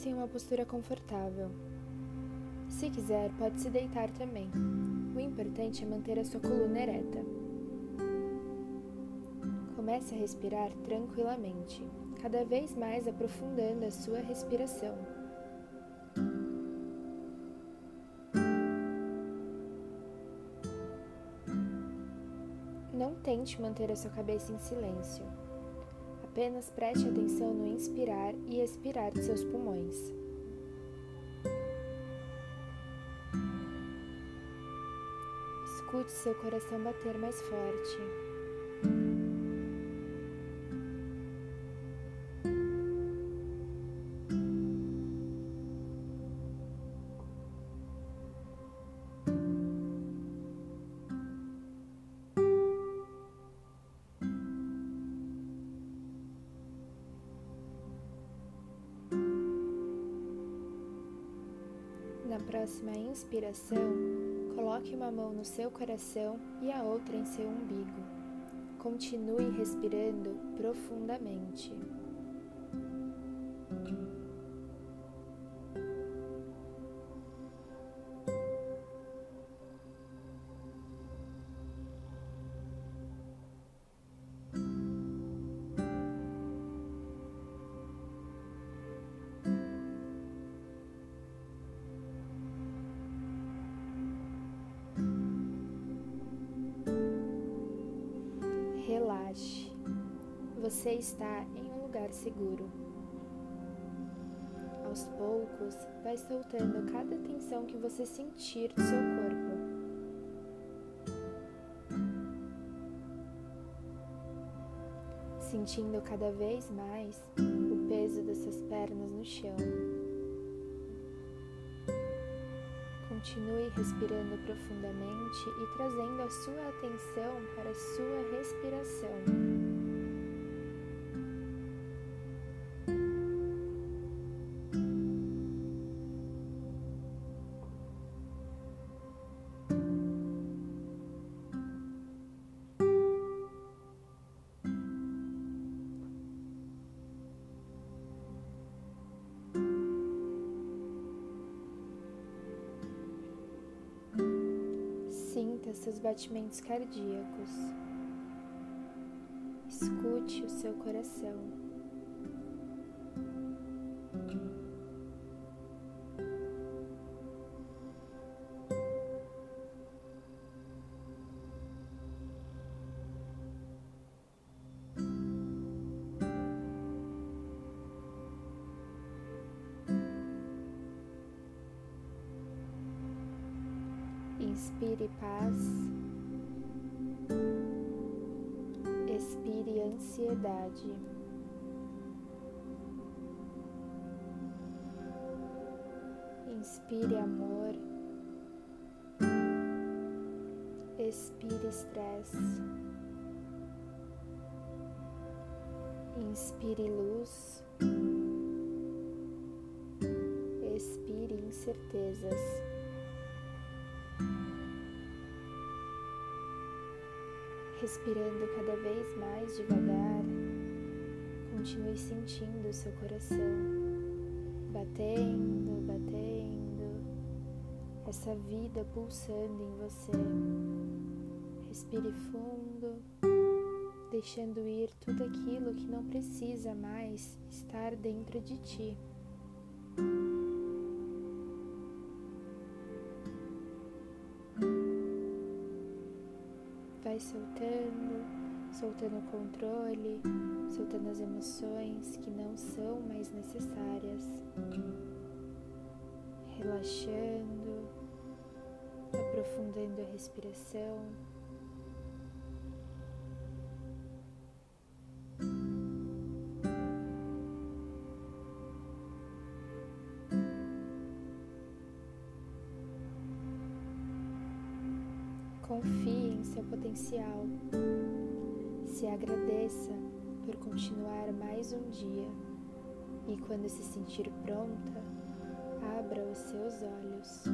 Sente-se em uma postura confortável. Se quiser, pode se deitar também. O importante é manter a sua coluna ereta. Comece a respirar tranquilamente, cada vez mais aprofundando a sua respiração. Não tente manter a sua cabeça em silêncio. Apenas preste atenção no inspirar e expirar de seus pulmões. Escute seu coração bater mais forte. Na próxima inspiração, coloque uma mão no seu coração e a outra em seu umbigo. Continue respirando profundamente. Relaxe. Você está em um lugar seguro. Aos poucos, vai soltando cada tensão que você sentir do seu corpo. Sentindo cada vez mais o peso das suas pernas no chão. Continue respirando profundamente e trazendo a sua atenção para a sua respiração. Sinta seus batimentos cardíacos. Escute o seu coração. Inspire paz. Expire ansiedade. Inspire amor. Expire estresse. Inspire luz. Expire incertezas. Respirando cada vez mais devagar, continue sentindo o seu coração batendo, batendo, essa vida pulsando em você. Respire fundo, deixando ir tudo aquilo que não precisa mais estar dentro de ti. Vai soltando, soltando o controle, soltando as emoções que não são mais necessárias, relaxando, aprofundando a respiração. Confie em seu potencial. Se agradeça por continuar mais um dia e, quando se sentir pronta, abra os seus olhos.